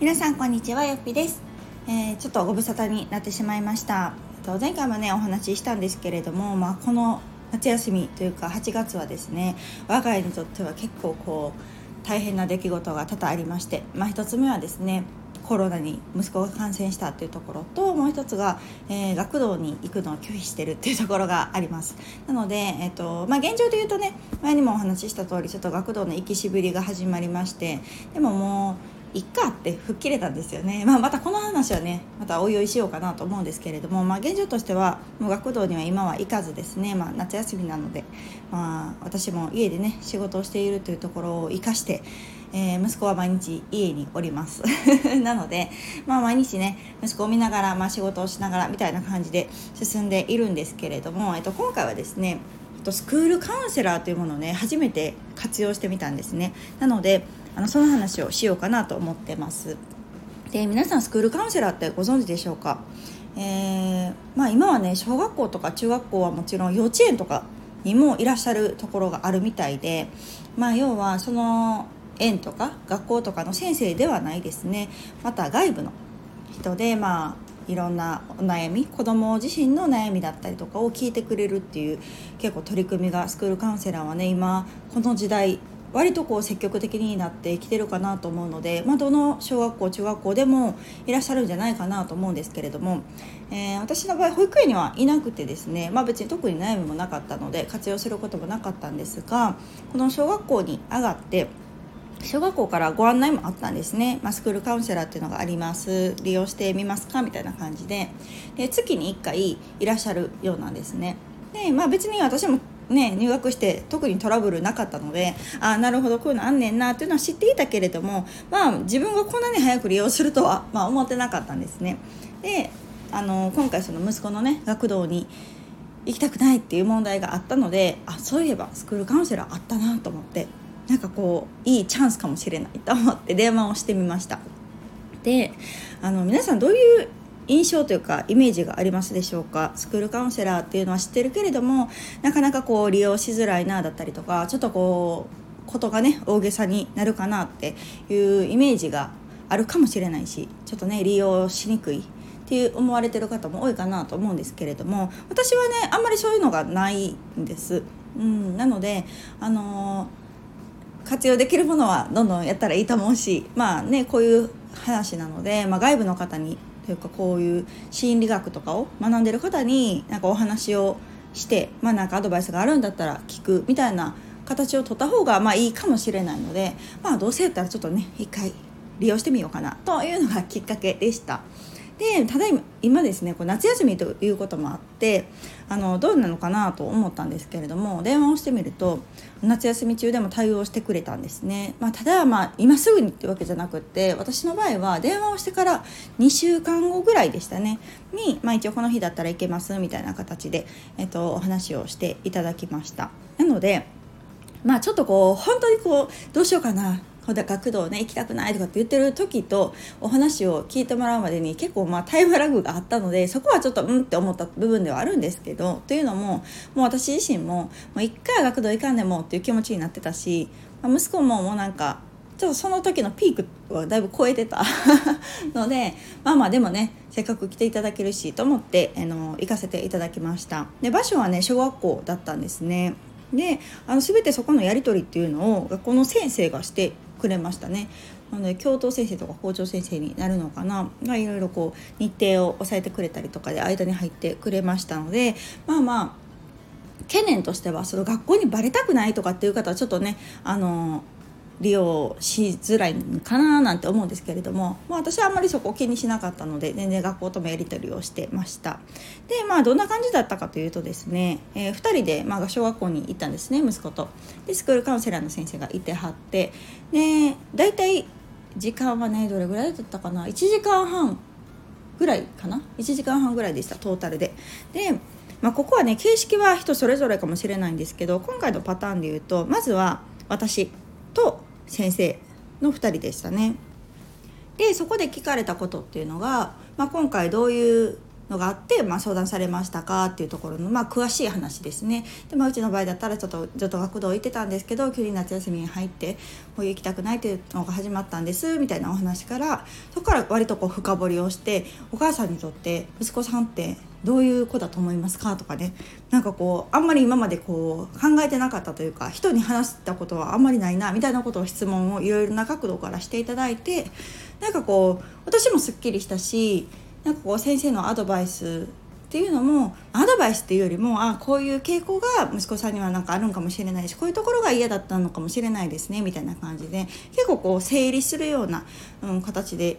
皆さんこんにちはよっぴです、えー、ちょっとご無沙汰になってしまいました。前回もねお話ししたんですけれども、まあ、この夏休みというか8月はですね我が家にとっては結構こう大変な出来事が多々ありまして、まあ、1つ目はですねコロナに息子が感染したっていうところともう一つが、えー、学童に行くのを拒否してるっていうところがあります。なので、えーとまあ、現状で言うとね前にもお話しした通りちょっと学童の行きしぶりが始まりましてでももういっかって吹っ切れたんですよね、まあ、またこの話はねまたおいおいしようかなと思うんですけれども、まあ、現状としてはもう学童には今は行かずですね、まあ、夏休みなので、まあ、私も家でね仕事をしているというところを生かしてえー、息子は毎日家におります。なので、まあ、毎日ね息子を見ながら、まあ、仕事をしながらみたいな感じで進んでいるんですけれども、えっと、今回はですねスクールカウンセラーというものをね初めて活用してみたんですね。なのであのその話をしようかなと思ってます。で皆さんスクールカウンセラーってご存知でしょうか？えー、まあ、今はね小学校とか中学校はもちろん幼稚園とかにもいらっしゃるところがあるみたいで、まあ、要はその園とか学校とかの先生ではないですね。また外部の人でまあいろんなお悩み子ども自身の悩みだったりとかを聞いてくれるっていう結構取り組みがスクールカウンセラーはね今この時代割とこう積極的になってきてるかなと思うので、まあ、どの小学校中学校でもいらっしゃるんじゃないかなと思うんですけれども、えー、私の場合保育園にはいなくてですね、まあ、別に特に悩みもなかったので活用することもなかったんですがこの小学校に上がって小学校からご案内もあったんですね、まあ、スクールカウンセラーっていうのがあります。利用してみますかみたいな感じで。で月に1回いらっしゃるようなんですね。で、まあ、別に私もね、入学して特にトラブルなかったのでああなるほどこういうのあんねんなっていうのは知っていたけれども、まあ、自分がこんなに早く利用するとは、まあ、思ってなかったんですね。であの今回その息子のね学童に行きたくないっていう問題があったのであそういえばスクールカウンセラーあったなと思ってなんかこういいチャンスかもしれないと思って電話をしてみました。であの皆さんどういう印象というかイメージがありますでしょうか？スクールカウンセラーっていうのは知ってるけれどもなかなかこう利用しづらいなだったりとかちょっとこうことがね大げさになるかなっていうイメージがあるかもしれないしちょっとね利用しにくいっていう思われてる方も多いかなと思うんですけれども私はねあんまりそういうのがないんです。うん、なのであのー活用できるものはどんどんやったらいいと思うしまあねこういう話なので、まあ、外部の方にというかこういう心理学とかを学んでる方になんかお話をしてまあなんかアドバイスがあるんだったら聞くみたいな形を取った方がまあいいかもしれないのでまあどうせやったらちょっとね一回利用してみようかなというのがきっかけでした。でただ今ですねこう夏休みということもあってあのどうなのかなと思ったんですけれども電話をしてみると夏休み中でも対応してくれたんですね、まあ、ただまあ今すぐにってわけじゃなくって私の場合は電話をしてから2週間後ぐらいでしたね。に、まあ、一応この日だったらいけますみたいな形で、えっと、お話をしていただきました。なのでまあちょっとこう本当にこうどうしようかな学童ね行きたくないとかって言ってる時とお話を聞いてもらうまでに結構まあタイムラグがあったので そこはちょっとうんって思った部分ではあるんですけどというのももう私自身ももう一回は学童行かんでもっていう気持ちになってたし、まあ、息子ももうなんかちょっとその時のピークはだいぶ超えてた のでまあまあでもねせっかく来ていただけるしと思ってあの行かせていただきました。で場所はね小学校だったんですね。であの全てそこのやり取りっていうのを学校の先生がしてくれましたね。なので教頭先生とか校長先生になるのかな？がいろいろこう日程を抑えてくれたりとかで間に入ってくれましたのでまあまあ懸念としてはその学校にバレたくないとかっていう方はちょっとねあの利用しづらいかななんて思うんですけれども、まあ、私はあんまりそこを気にしなかったので全然学校ともやり取りをしてました。でまあどんな感じだったかというとですね、えー、2人で、まあ、小学校に行ったんですね息子と。でスクールカウンセラーの先生がいてはってで大体時間はねどれぐらいだったかな？1時間半ぐらいかな？1時間半ぐらいでしたトータルで。でまあ、ここはね形式は人それぞれかもしれないんですけど今回のパターンで言うとまずは私と先生の2人でしたね。でそこで聞かれたことっていうのが、まあ、今回どういうのがあって、まあ、相談されましたかっていうところの、まあ、詳しい話ですね。で、まあ、うちの場合だったらちょっとずっと学童行ってたんですけど急に夏休みに入ってもう行きたくないというのが始まったんですみたいなお話からそこから割とこう深掘りをしてお母さんにとって息子さんってどういう子だと思いますかとかね。なんかこうあんまり今までこう考えてなかったというか人に話したことはあんまりないなみたいなことを質問をいろいろな角度からしていただいてなんかこう私もすっきりしたしなんかこう先生のアドバイスっていうのもアドバイスっていうよりもあこういう傾向が息子さんにはなんかあるんかもしれないしこういうところが嫌だったのかもしれないですねみたいな感じで結構こう整理するような、うん、形で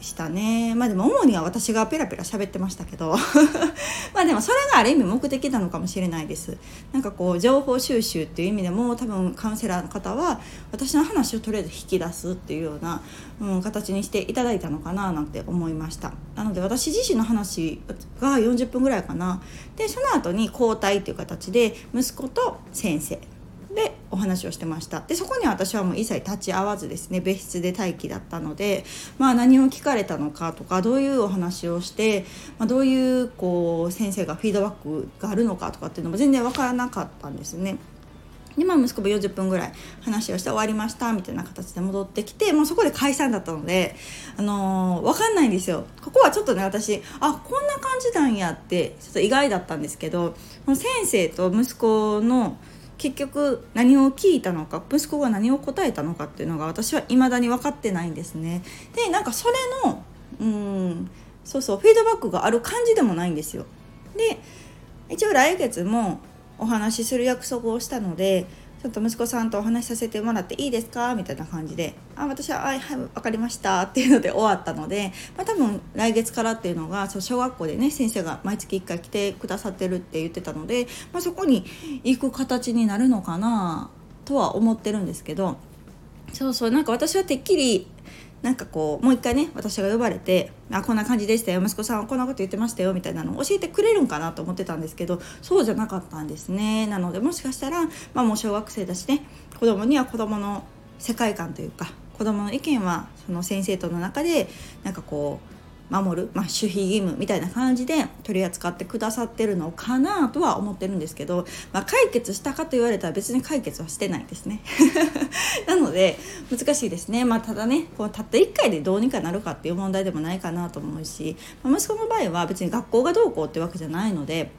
したね。まあでも主には私がペラペラ喋ってましたけど。まあでもそれがある意味目的なのかもしれないです。なんかこう情報収集っていう意味でも多分カウンセラーの方は私の話をとりあえず引き出すっていうような、うん、形にしていただいたのかななんて思いました。なので私自身の話が40分ぐらいかな。でその後に交代っていう形で息子と先生。お話をしてましたでそこに私はもう一切立ち会わずですね別室で待機だったので、まあ、何を聞かれたのかとかどういうお話をして、まあ、どういうこう先生がフィードバックがあるのかとかっていうのも全然分からなかったんですね。でまあ、息子も40分ぐらい話をして終わりましたみたいな形で戻ってきてもうそこで解散だったので、あのー、分かんないんですよここはちょっとね私あこんな感じなんやってちょっと意外だったんですけど先生と息子の結局何を聞いたのか息子が何を答えたのかっていうのが私は未だに分かってないんですね。でなんかそれのうんそうそうフィードバックがある感じでもないんですよ。で一応来月もお話しする約束をしたのでちょっと息子さんとお話しさせてもらっていいですか？みたいな感じで「あ私ははいはいわかりました」っていうので終わったので、まあ、多分来月からっていうのが小学校でね先生が毎月1回来てくださってるって言ってたので、まあ、そこに行く形になるのかなとは思ってるんですけどそうそうなんか私はてっきりなんかこうもう一回ね私が呼ばれて「あこんな感じでしたよ息子さんはこんなこと言ってましたよ」みたいなのを教えてくれるんかなと思ってたんですけどそうじゃなかったんですね。なのでもしかしたら、まあ、もう小学生だしね子供には子供の世界観というか子供の意見はその先生との中でなんかこう守る、まあ、守秘義務みたいな感じで取り扱ってくださってるのかなとは思ってるんですけど、まあ、解決したかと言われたら別に解決はしてないですね。なので難しいですね、まあ、ただねこうたった1回でどうにかなるかっていう問題でもないかなと思うし、まあ、息子の場合は別に学校がどうこうってわけじゃないので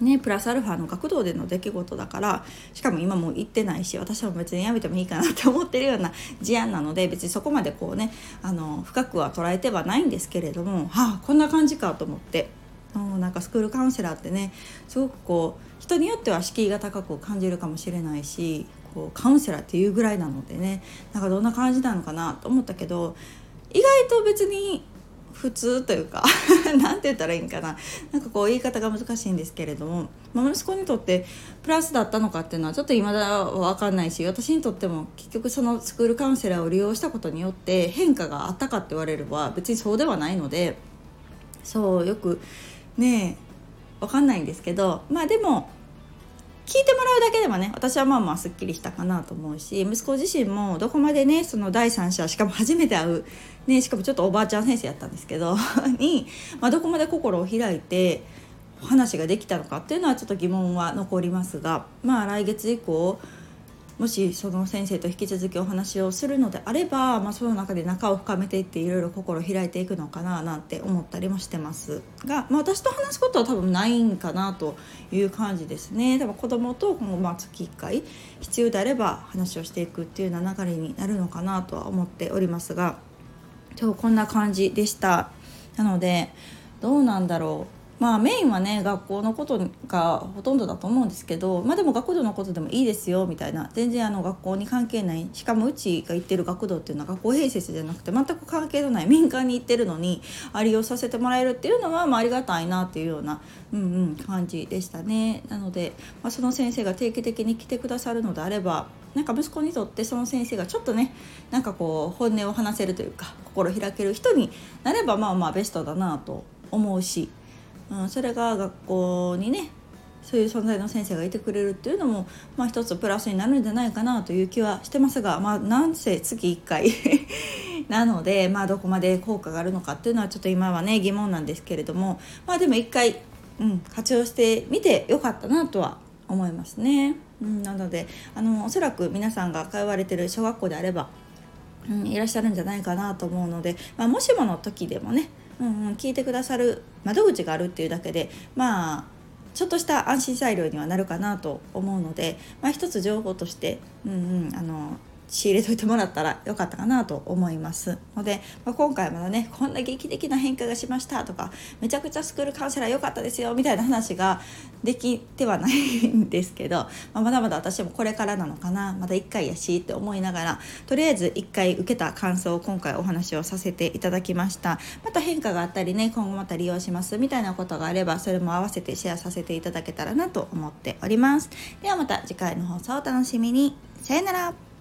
ね、プラスアルファの学童での出来事だからしかも今もう行ってないし私は別にやめてもいいかなって思ってるような事案なので別にそこまでこうねあの深くは捉えてはないんですけれどもはあこんな感じかと思ってなんかスクールカウンセラーってねすごくこう人によっては敷居が高く感じるかもしれないしこうカウンセラーっていうぐらいなのでねなんかどんな感じなのかなと思ったけど意外と別に普通というか 何て言ったらいいんかな。なんかこう言い方が難しいんですけれども、まあ、息子にとってプラスだったのかっていうのはちょっと未だ分かんないし私にとっても結局そのスクールカウンセラーを利用したことによって変化があったかって言われれば別にそうではないのでそうよくねえ分かんないんですけどまあでも聞いてもらうだけでもね私はまあまあすっきりしたかなと思うし息子自身もどこまでねその第三者しかも初めて会う、ね、しかもちょっとおばあちゃん先生やったんですけど に、まあ、どこまで心を開いて話ができたのかっていうのはちょっと疑問は残りますがまあ来月以降もしその先生と引き続きお話をするのであれば、まあ、その中で仲を深めていっていろいろ心を開いていくのかななんて思ったりもしてますが、まあ、私と話すことは多分ないんかなという感じですね。多分子供と今後まあ月1回必要であれば話をしていくっていうような流れになるのかなとは思っておりますが今日こんな感じでした。なのでどうなんだろう。まあメインはね学校のことがほとんどだと思うんですけどまあでも学童のことでもいいですよみたいな全然あの学校に関係ないしかもうちが行ってる学童っていうのは学校併設じゃなくて全く関係のない民間に行ってるのにあ利用させてもらえるっていうのは、まあ、ありがたいなっていうような、うんうん、感じでしたね。なので、まあ、その先生が定期的に来てくださるのであればなんか息子にとってその先生がちょっとねなんかこう本音を話せるというか心開ける人になればまあまあベストだなと思うし。うん、それが学校にねそういう存在の先生がいてくれるっていうのも、まあ、一つプラスになるんじゃないかなという気はしてますが、まあ、なんせ月1回 なので、まあ、どこまで効果があるのかっていうのはちょっと今はね疑問なんですけれども、まあ、でも1回、うん、活用してみてよかったなとは思いますね。うん、なのであのおそらく皆さんが通われてる小学校であれば、うん、いらっしゃるんじゃないかなと思うので、まあ、もしもの時でもね、うんうん、聞いてくださる窓口があるっていうだけでまあちょっとした安心材料にはなるかなと思うので、まあ、一つ情報として、うんうん、あの仕入れといてもらったらよかったかなと思いますので、まあ、今回まだねこんな劇的な変化がしましたとかめちゃくちゃスクールカウンセラー良かったですよみたいな話ができてはないんですけど、まあ、まだまだ私もこれからなのかなまだ1回やしって思いながらとりあえず1回受けた感想を今回お話をさせていただきました。また変化があったりね今後また利用しますみたいなことがあればそれも合わせてシェアさせていただけたらなと思っております。ではまた次回の放送お楽しみに。さよなら。